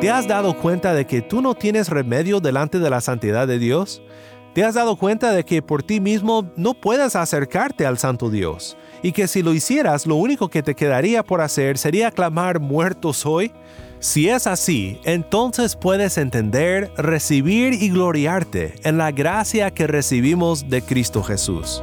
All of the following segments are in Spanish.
¿Te has dado cuenta de que tú no tienes remedio delante de la santidad de Dios? ¿Te has dado cuenta de que por ti mismo no puedes acercarte al Santo Dios? Y que si lo hicieras, lo único que te quedaría por hacer sería clamar muerto soy? Si es así, entonces puedes entender, recibir y gloriarte en la gracia que recibimos de Cristo Jesús.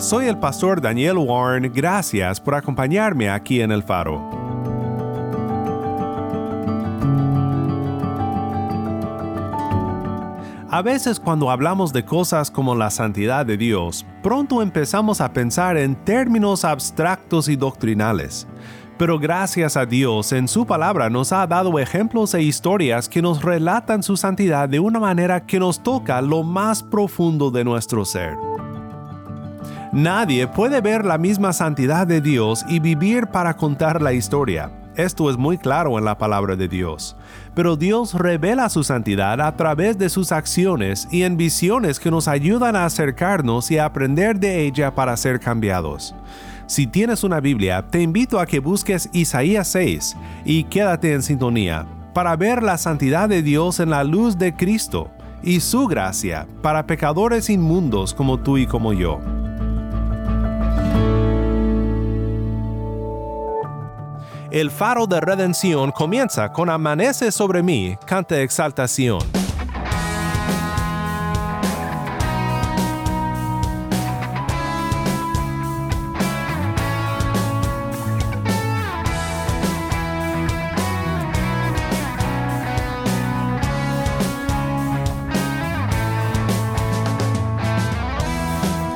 Soy el pastor Daniel Warren, gracias por acompañarme aquí en El Faro. A veces cuando hablamos de cosas como la santidad de Dios, pronto empezamos a pensar en términos abstractos y doctrinales. Pero gracias a Dios en su palabra nos ha dado ejemplos e historias que nos relatan su santidad de una manera que nos toca lo más profundo de nuestro ser. Nadie puede ver la misma santidad de Dios y vivir para contar la historia. Esto es muy claro en la palabra de Dios. Pero Dios revela su santidad a través de sus acciones y en visiones que nos ayudan a acercarnos y a aprender de ella para ser cambiados. Si tienes una Biblia, te invito a que busques Isaías 6 y quédate en sintonía para ver la santidad de Dios en la luz de Cristo y su gracia para pecadores inmundos como tú y como yo. El faro de redención comienza con Amanece sobre mí, canta exaltación.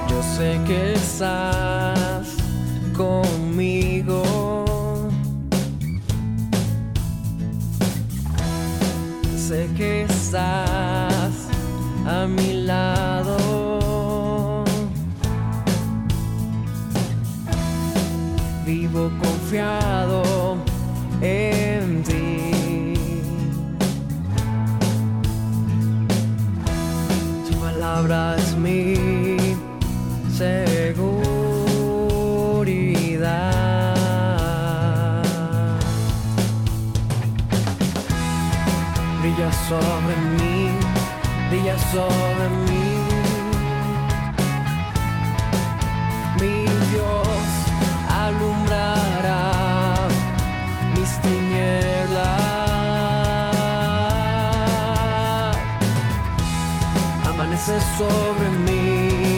Yo sé que estás a mi lado. Vivo confiado en ti. Tu palabra es mi seguridad. Brilla sobre mí. Mi Dios alumbrará mis tinieblas. Amanece sobre mí,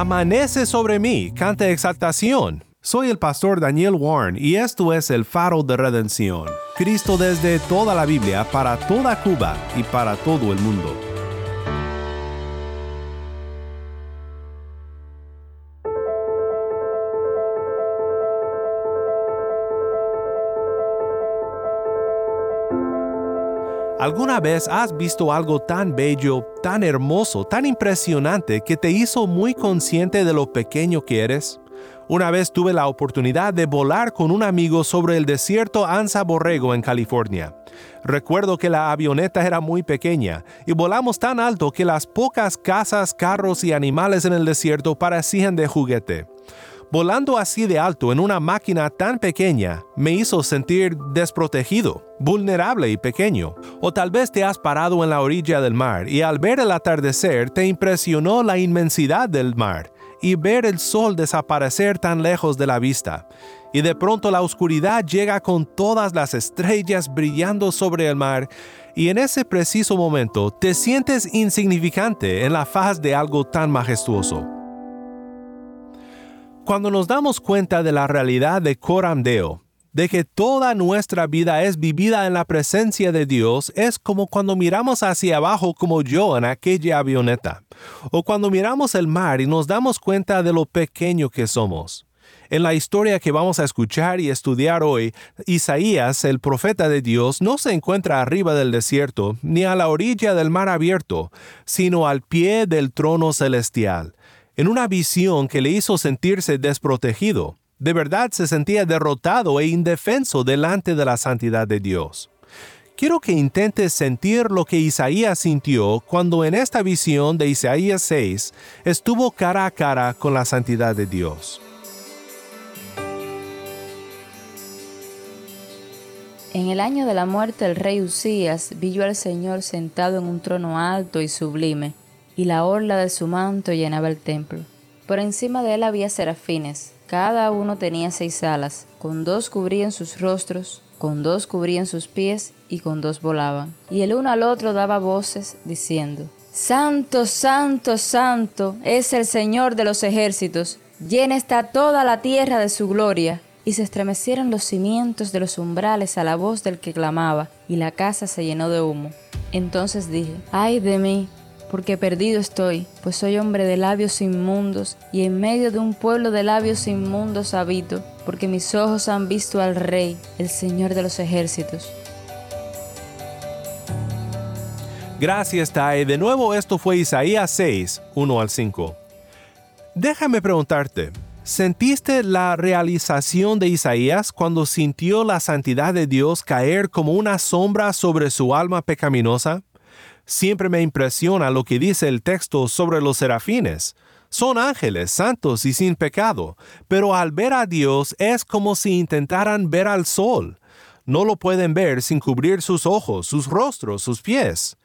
Amanece sobre mí, canta exaltación. Soy el pastor Daniel Warren y esto es el faro de redención. Cristo desde toda la Biblia, para toda Cuba y para todo el mundo. ¿Alguna vez has visto algo tan bello, tan hermoso, tan impresionante que te hizo muy consciente de lo pequeño que eres? Una vez tuve la oportunidad de volar con un amigo sobre el desierto Anza Borrego en California. Recuerdo que la avioneta era muy pequeña y volamos tan alto que las pocas casas, carros y animales en el desierto parecían de juguete. Volando así de alto en una máquina tan pequeña me hizo sentir desprotegido, vulnerable y pequeño. O tal vez te has parado en la orilla del mar y al ver el atardecer te impresionó la inmensidad del mar y ver el sol desaparecer tan lejos de la vista. Y de pronto la oscuridad llega con todas las estrellas brillando sobre el mar y en ese preciso momento te sientes insignificante en la faz de algo tan majestuoso. Cuando nos damos cuenta de la realidad de Coram Deo, de que toda nuestra vida es vivida en la presencia de Dios, es como cuando miramos hacia abajo como yo en aquella avioneta, o cuando miramos el mar y nos damos cuenta de lo pequeño que somos. En la historia que vamos a escuchar y estudiar hoy, Isaías, el profeta de Dios, no se encuentra arriba del desierto ni a la orilla del mar abierto, sino al pie del trono celestial, en una visión que le hizo sentirse desprotegido. De verdad se sentía derrotado e indefenso delante de la santidad de Dios. Quiero que intentes sentir lo que Isaías sintió cuando en esta visión de Isaías 6 estuvo cara a cara con la santidad de Dios. En el año de la muerte del rey Usías vi yo al Señor sentado en un trono alto y sublime, y la orla de su manto llenaba el templo. Por encima de él había serafines, cada uno tenía seis alas, con dos cubrían sus rostros, con dos cubrían sus pies y con dos volaban. Y el uno al otro daba voces diciendo, Santo, santo, santo es el Señor de los ejércitos, llena está toda la tierra de su gloria. Y se estremecieron los cimientos de los umbrales a la voz del que clamaba, y la casa se llenó de humo. Entonces dije, ay de mí, porque perdido estoy, pues soy hombre de labios inmundos, y en medio de un pueblo de labios inmundos habito, porque mis ojos han visto al Rey, el Señor de los ejércitos. Gracias, Tai. De nuevo, esto fue Isaías 6, 1 al 5. Déjame preguntarte, ¿sentiste la realización de Isaías cuando sintió la santidad de Dios caer como una sombra sobre su alma pecaminosa? Siempre me impresiona lo que dice el texto sobre los serafines. Son ángeles santos y sin pecado, pero al ver a Dios es como si intentaran ver al sol. No lo pueden ver sin cubrir sus ojos, sus rostros, sus pies.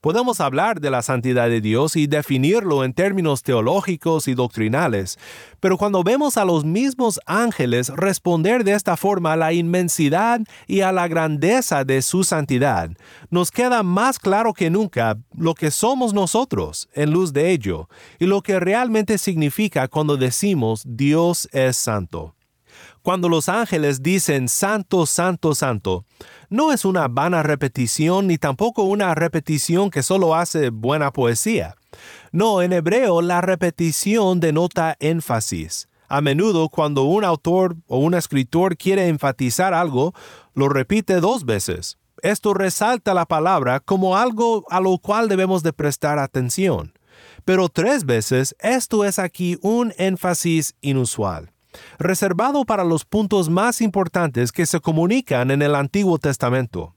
Podemos hablar de la santidad de Dios y definirlo en términos teológicos y doctrinales, pero cuando vemos a los mismos ángeles responder de esta forma a la inmensidad y a la grandeza de su santidad, nos queda más claro que nunca lo que somos nosotros en luz de ello y lo que realmente significa cuando decimos Dios es santo. Cuando los ángeles dicen Santo, Santo, Santo, no es una vana repetición ni tampoco una repetición que solo hace buena poesía. No, en hebreo la repetición denota énfasis. A menudo cuando un autor o un escritor quiere enfatizar algo, lo repite dos veces. Esto resalta la palabra como algo a lo cual debemos de prestar atención. Pero tres veces esto es aquí un énfasis inusual, reservado para los puntos más importantes que se comunican en el Antiguo Testamento.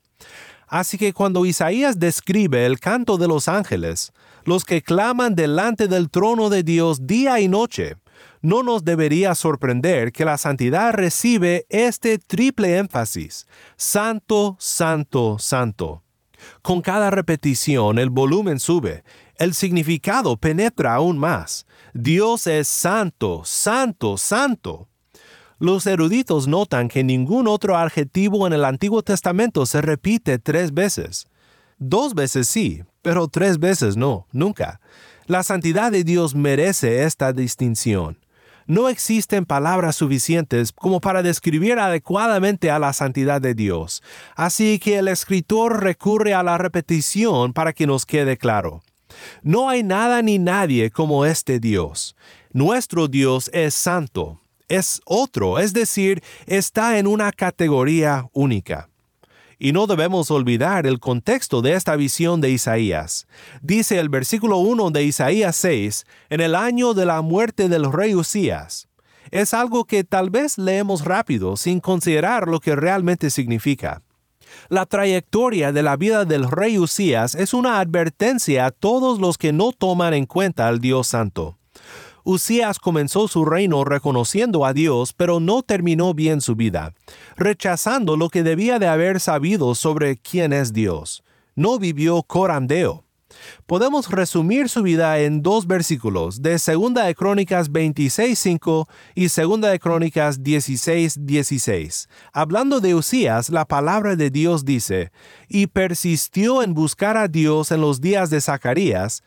Así que cuando Isaías describe el canto de los ángeles, los que claman delante del trono de Dios día y noche, no nos debería sorprender que la santidad recibe este triple énfasis, santo, santo, santo. Con cada repetición el volumen sube, el significado penetra aún más. Dios es santo, santo, santo. Los eruditos notan que ningún otro adjetivo en el Antiguo Testamento se repite tres veces. Dos veces sí, pero tres veces no, nunca. La santidad de Dios merece esta distinción. No existen palabras suficientes como para describir adecuadamente a la santidad de Dios, así que el escritor recurre a la repetición para que nos quede claro. No hay nada ni nadie como este Dios. Nuestro Dios es santo, es otro, es decir, está en una categoría única. Y no debemos olvidar el contexto de esta visión de Isaías. Dice el versículo 1 de Isaías 6, en el año de la muerte del rey Usías. Es algo que tal vez leemos rápido sin considerar lo que realmente significa. La trayectoria de la vida del rey Usías es una advertencia a todos los que no toman en cuenta al Dios Santo. Usías comenzó su reino reconociendo a Dios, pero no terminó bien su vida, rechazando lo que debía de haber sabido sobre quién es Dios. No vivió corandeo. Podemos resumir su vida en dos versículos de 2 de Crónicas 26.5 y 2 de Crónicas 16.16. Hablando de Usías, la palabra de Dios dice, y persistió en buscar a Dios en los días de Zacarías,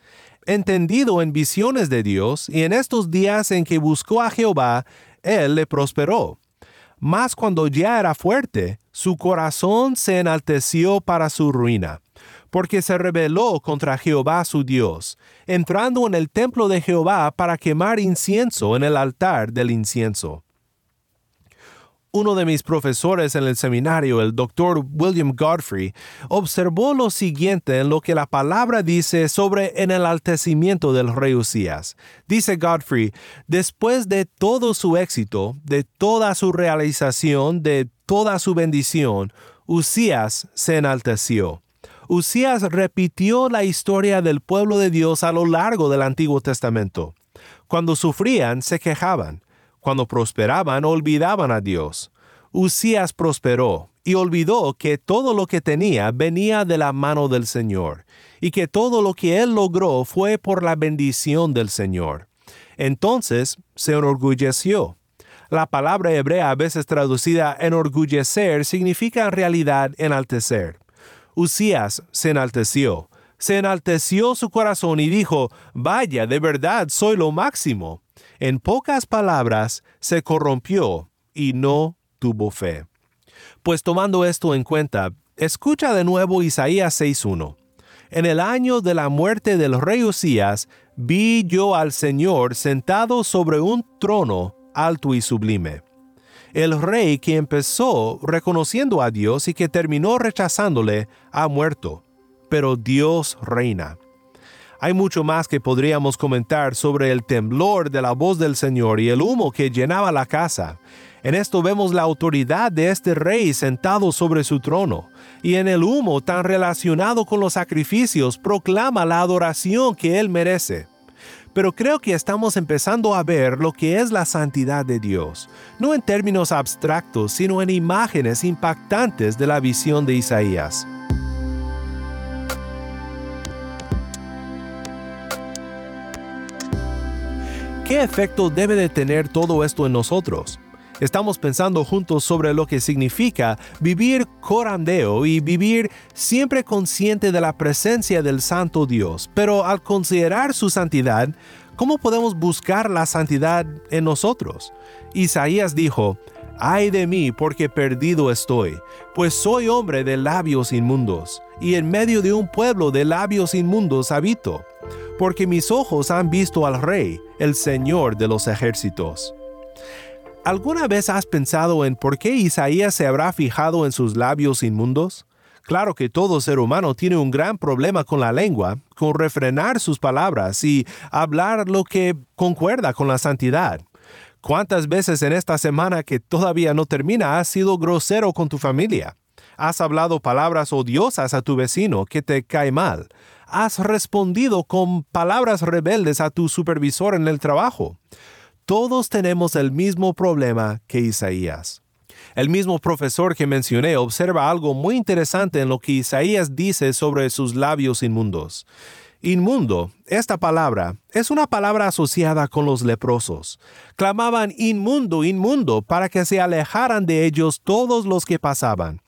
entendido en visiones de Dios, y en estos días en que buscó a Jehová, él le prosperó. Mas cuando ya era fuerte, su corazón se enalteció para su ruina, porque se rebeló contra Jehová su Dios, entrando en el templo de Jehová para quemar incienso en el altar del incienso uno de mis profesores en el seminario, el doctor William Godfrey, observó lo siguiente en lo que la palabra dice sobre el enaltecimiento del rey Usías. Dice Godfrey, después de todo su éxito, de toda su realización, de toda su bendición, Usías se enalteció. Usías repitió la historia del pueblo de Dios a lo largo del Antiguo Testamento. Cuando sufrían, se quejaban. Cuando prosperaban, olvidaban a Dios. Usías prosperó y olvidó que todo lo que tenía venía de la mano del Señor, y que todo lo que él logró fue por la bendición del Señor. Entonces se enorgulleció. La palabra hebrea a veces traducida enorgullecer significa en realidad enaltecer. Usías se enalteció, se enalteció su corazón y dijo, Vaya, de verdad soy lo máximo. En pocas palabras, se corrompió y no tuvo fe. Pues tomando esto en cuenta, escucha de nuevo Isaías 6.1. En el año de la muerte del rey Usías, vi yo al Señor sentado sobre un trono alto y sublime. El rey que empezó reconociendo a Dios y que terminó rechazándole, ha muerto, pero Dios reina. Hay mucho más que podríamos comentar sobre el temblor de la voz del Señor y el humo que llenaba la casa. En esto vemos la autoridad de este rey sentado sobre su trono, y en el humo tan relacionado con los sacrificios proclama la adoración que él merece. Pero creo que estamos empezando a ver lo que es la santidad de Dios, no en términos abstractos, sino en imágenes impactantes de la visión de Isaías. ¿Qué efecto debe de tener todo esto en nosotros? Estamos pensando juntos sobre lo que significa vivir corandeo y vivir siempre consciente de la presencia del Santo Dios, pero al considerar su santidad, ¿cómo podemos buscar la santidad en nosotros? Isaías dijo, Ay de mí, porque perdido estoy, pues soy hombre de labios inmundos, y en medio de un pueblo de labios inmundos habito, porque mis ojos han visto al Rey, el Señor de los ejércitos. ¿Alguna vez has pensado en por qué Isaías se habrá fijado en sus labios inmundos? Claro que todo ser humano tiene un gran problema con la lengua, con refrenar sus palabras y hablar lo que concuerda con la santidad. ¿Cuántas veces en esta semana que todavía no termina has sido grosero con tu familia? ¿Has hablado palabras odiosas a tu vecino que te cae mal? ¿Has respondido con palabras rebeldes a tu supervisor en el trabajo? Todos tenemos el mismo problema que Isaías. El mismo profesor que mencioné observa algo muy interesante en lo que Isaías dice sobre sus labios inmundos. Inmundo, esta palabra, es una palabra asociada con los leprosos. Clamaban inmundo, inmundo, para que se alejaran de ellos todos los que pasaban.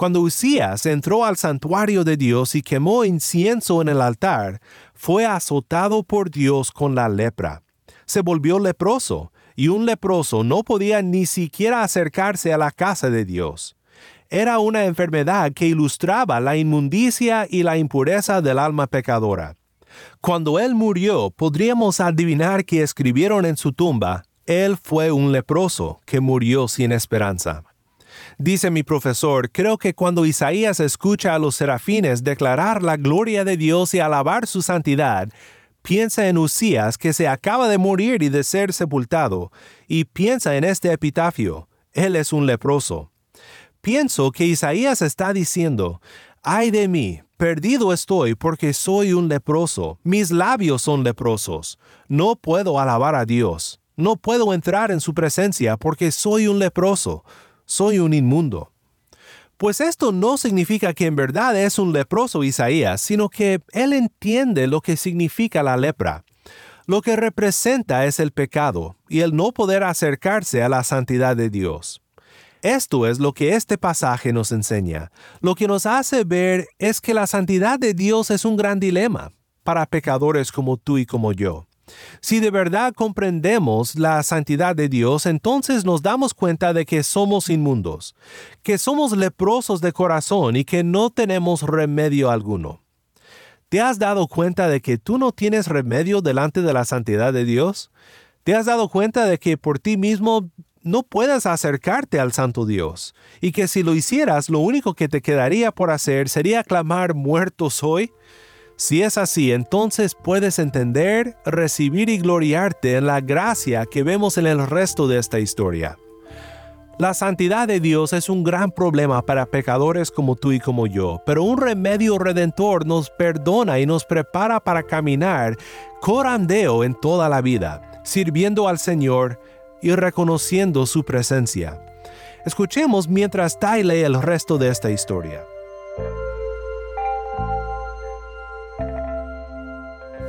Cuando Usías entró al santuario de Dios y quemó incienso en el altar, fue azotado por Dios con la lepra. Se volvió leproso, y un leproso no podía ni siquiera acercarse a la casa de Dios. Era una enfermedad que ilustraba la inmundicia y la impureza del alma pecadora. Cuando él murió, podríamos adivinar que escribieron en su tumba, él fue un leproso que murió sin esperanza. Dice mi profesor, creo que cuando Isaías escucha a los serafines declarar la gloria de Dios y alabar su santidad, piensa en Usías que se acaba de morir y de ser sepultado, y piensa en este epitafio, él es un leproso. Pienso que Isaías está diciendo, ay de mí, perdido estoy porque soy un leproso, mis labios son leprosos, no puedo alabar a Dios, no puedo entrar en su presencia porque soy un leproso, soy un inmundo. Pues esto no significa que en verdad es un leproso Isaías, sino que él entiende lo que significa la lepra. Lo que representa es el pecado y el no poder acercarse a la santidad de Dios. Esto es lo que este pasaje nos enseña. Lo que nos hace ver es que la santidad de Dios es un gran dilema para pecadores como tú y como yo. Si de verdad comprendemos la santidad de Dios, entonces nos damos cuenta de que somos inmundos, que somos leprosos de corazón y que no tenemos remedio alguno. ¿Te has dado cuenta de que tú no tienes remedio delante de la santidad de Dios? ¿Te has dado cuenta de que por ti mismo no puedes acercarte al Santo Dios y que si lo hicieras lo único que te quedaría por hacer sería clamar muerto soy? Si es así, entonces puedes entender, recibir y gloriarte en la gracia que vemos en el resto de esta historia. La santidad de Dios es un gran problema para pecadores como tú y como yo, pero un remedio redentor nos perdona y nos prepara para caminar corandeo en toda la vida, sirviendo al Señor y reconociendo su presencia. Escuchemos mientras Tai lee el resto de esta historia.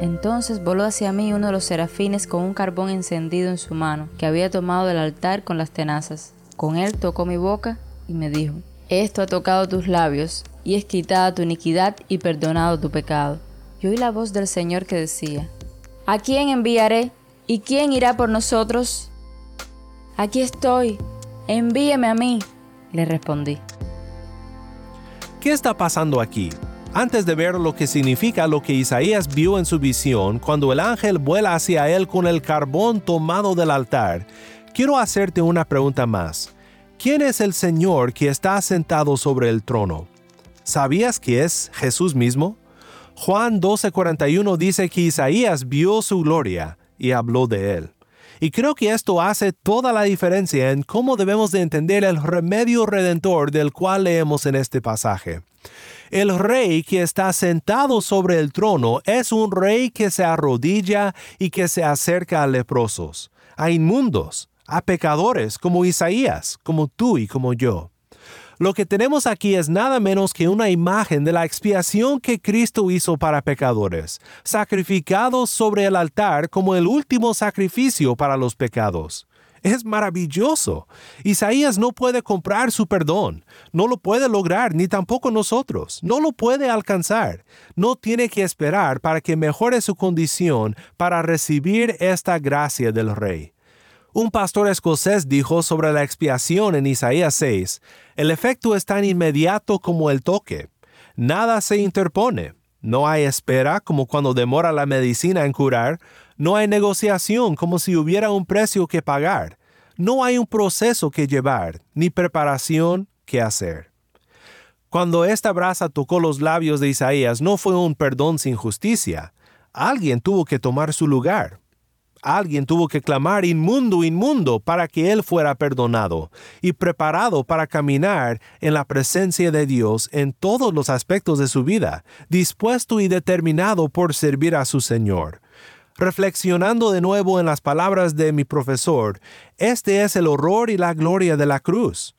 Entonces voló hacia mí uno de los serafines con un carbón encendido en su mano, que había tomado del altar con las tenazas. Con él tocó mi boca y me dijo, Esto ha tocado tus labios, y es quitada tu iniquidad y perdonado tu pecado. Y oí la voz del Señor que decía, ¿A quién enviaré? ¿Y quién irá por nosotros? Aquí estoy, envíeme a mí, le respondí. ¿Qué está pasando aquí? Antes de ver lo que significa lo que Isaías vio en su visión cuando el ángel vuela hacia él con el carbón tomado del altar, quiero hacerte una pregunta más. ¿Quién es el Señor que está sentado sobre el trono? ¿Sabías que es Jesús mismo? Juan 12:41 dice que Isaías vio su gloria y habló de él. Y creo que esto hace toda la diferencia en cómo debemos de entender el remedio redentor del cual leemos en este pasaje. El rey que está sentado sobre el trono es un rey que se arrodilla y que se acerca a leprosos, a inmundos, a pecadores como Isaías, como tú y como yo. Lo que tenemos aquí es nada menos que una imagen de la expiación que Cristo hizo para pecadores, sacrificados sobre el altar como el último sacrificio para los pecados. Es maravilloso. Isaías no puede comprar su perdón, no lo puede lograr, ni tampoco nosotros, no lo puede alcanzar. No tiene que esperar para que mejore su condición para recibir esta gracia del Rey. Un pastor escocés dijo sobre la expiación en Isaías 6, el efecto es tan inmediato como el toque. Nada se interpone. No hay espera como cuando demora la medicina en curar. No hay negociación como si hubiera un precio que pagar. No hay un proceso que llevar, ni preparación que hacer. Cuando esta brasa tocó los labios de Isaías no fue un perdón sin justicia. Alguien tuvo que tomar su lugar. Alguien tuvo que clamar inmundo, inmundo, para que él fuera perdonado y preparado para caminar en la presencia de Dios en todos los aspectos de su vida, dispuesto y determinado por servir a su Señor. Reflexionando de nuevo en las palabras de mi profesor, este es el horror y la gloria de la cruz.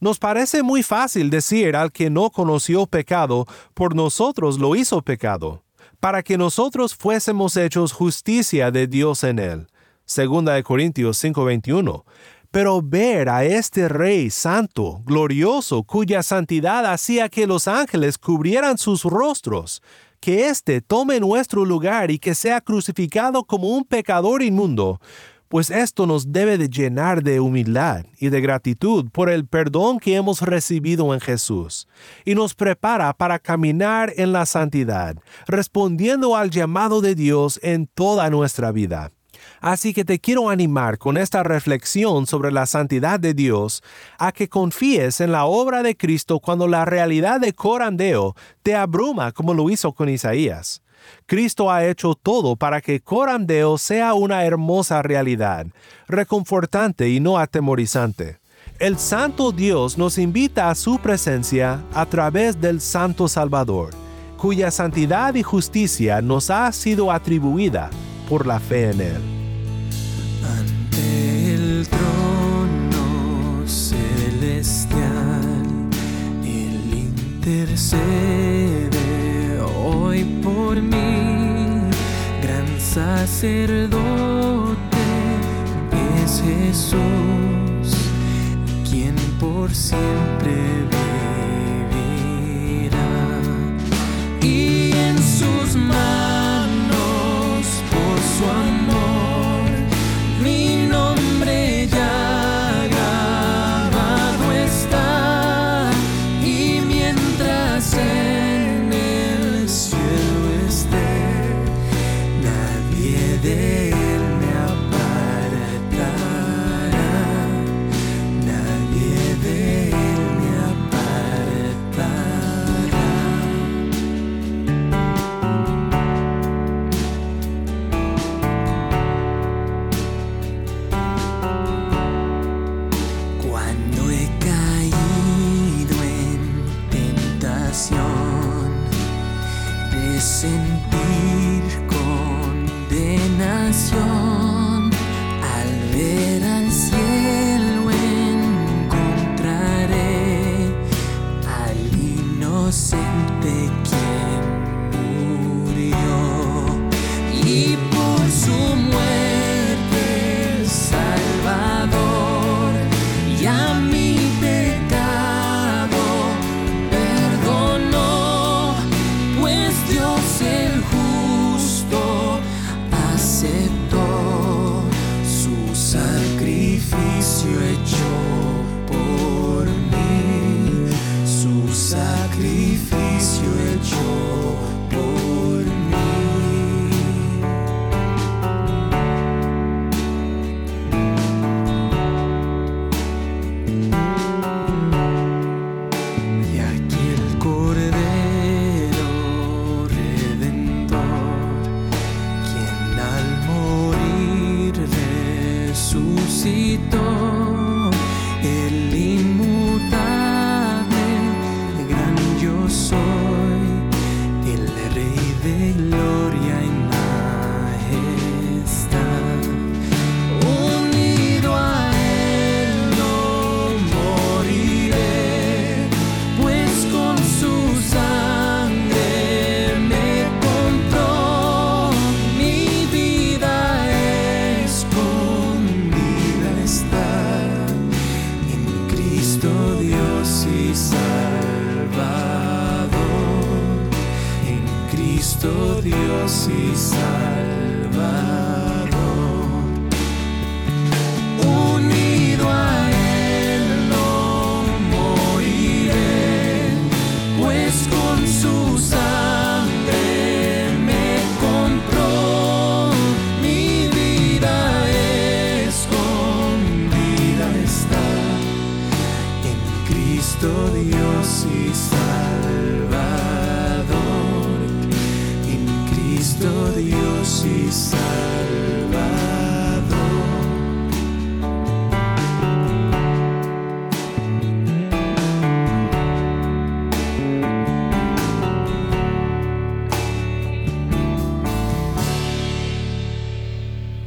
Nos parece muy fácil decir al que no conoció pecado, por nosotros lo hizo pecado para que nosotros fuésemos hechos justicia de Dios en él. Segunda de Corintios 5:21. Pero ver a este Rey santo, glorioso, cuya santidad hacía que los ángeles cubrieran sus rostros, que éste tome nuestro lugar y que sea crucificado como un pecador inmundo, pues esto nos debe de llenar de humildad y de gratitud por el perdón que hemos recibido en Jesús, y nos prepara para caminar en la santidad, respondiendo al llamado de Dios en toda nuestra vida. Así que te quiero animar con esta reflexión sobre la santidad de Dios a que confíes en la obra de Cristo cuando la realidad de corandeo te abruma como lo hizo con Isaías. Cristo ha hecho todo para que Corandeo sea una hermosa realidad, reconfortante y no atemorizante. El Santo Dios nos invita a su presencia a través del Santo Salvador, cuya santidad y justicia nos ha sido atribuida por la fe en Él. Ante el trono celestial, intercede por mí, gran sacerdote es Jesús, quien por siempre vivirá. Y en sus manos, por su amor,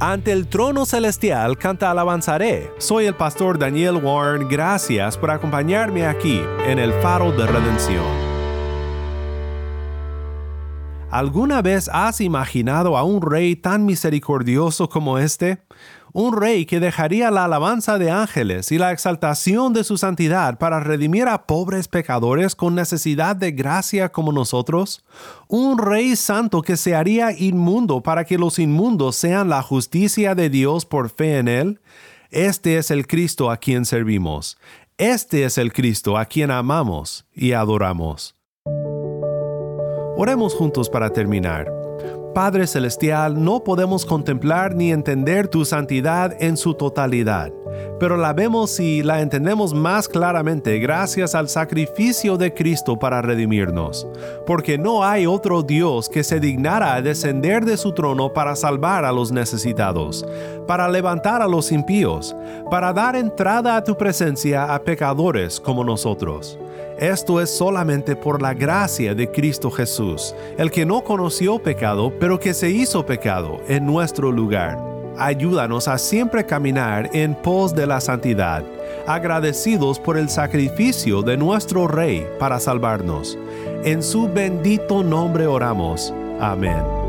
Ante el trono celestial canta alabanzaré. Soy el pastor Daniel Warren. Gracias por acompañarme aquí en el faro de redención. ¿Alguna vez has imaginado a un rey tan misericordioso como este? Un rey que dejaría la alabanza de ángeles y la exaltación de su santidad para redimir a pobres pecadores con necesidad de gracia como nosotros. Un rey santo que se haría inmundo para que los inmundos sean la justicia de Dios por fe en él. Este es el Cristo a quien servimos. Este es el Cristo a quien amamos y adoramos. Oremos juntos para terminar. Padre Celestial, no podemos contemplar ni entender tu santidad en su totalidad, pero la vemos y la entendemos más claramente gracias al sacrificio de Cristo para redimirnos, porque no hay otro Dios que se dignara a descender de su trono para salvar a los necesitados, para levantar a los impíos, para dar entrada a tu presencia a pecadores como nosotros. Esto es solamente por la gracia de Cristo Jesús, el que no conoció pecado, pero que se hizo pecado en nuestro lugar. Ayúdanos a siempre caminar en pos de la santidad, agradecidos por el sacrificio de nuestro Rey para salvarnos. En su bendito nombre oramos. Amén.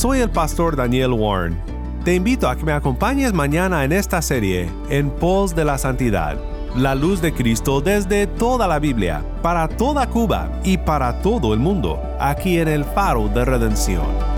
Soy el pastor Daniel Warren. Te invito a que me acompañes mañana en esta serie, En pos de la santidad, la luz de Cristo desde toda la Biblia, para toda Cuba y para todo el mundo, aquí en el faro de redención.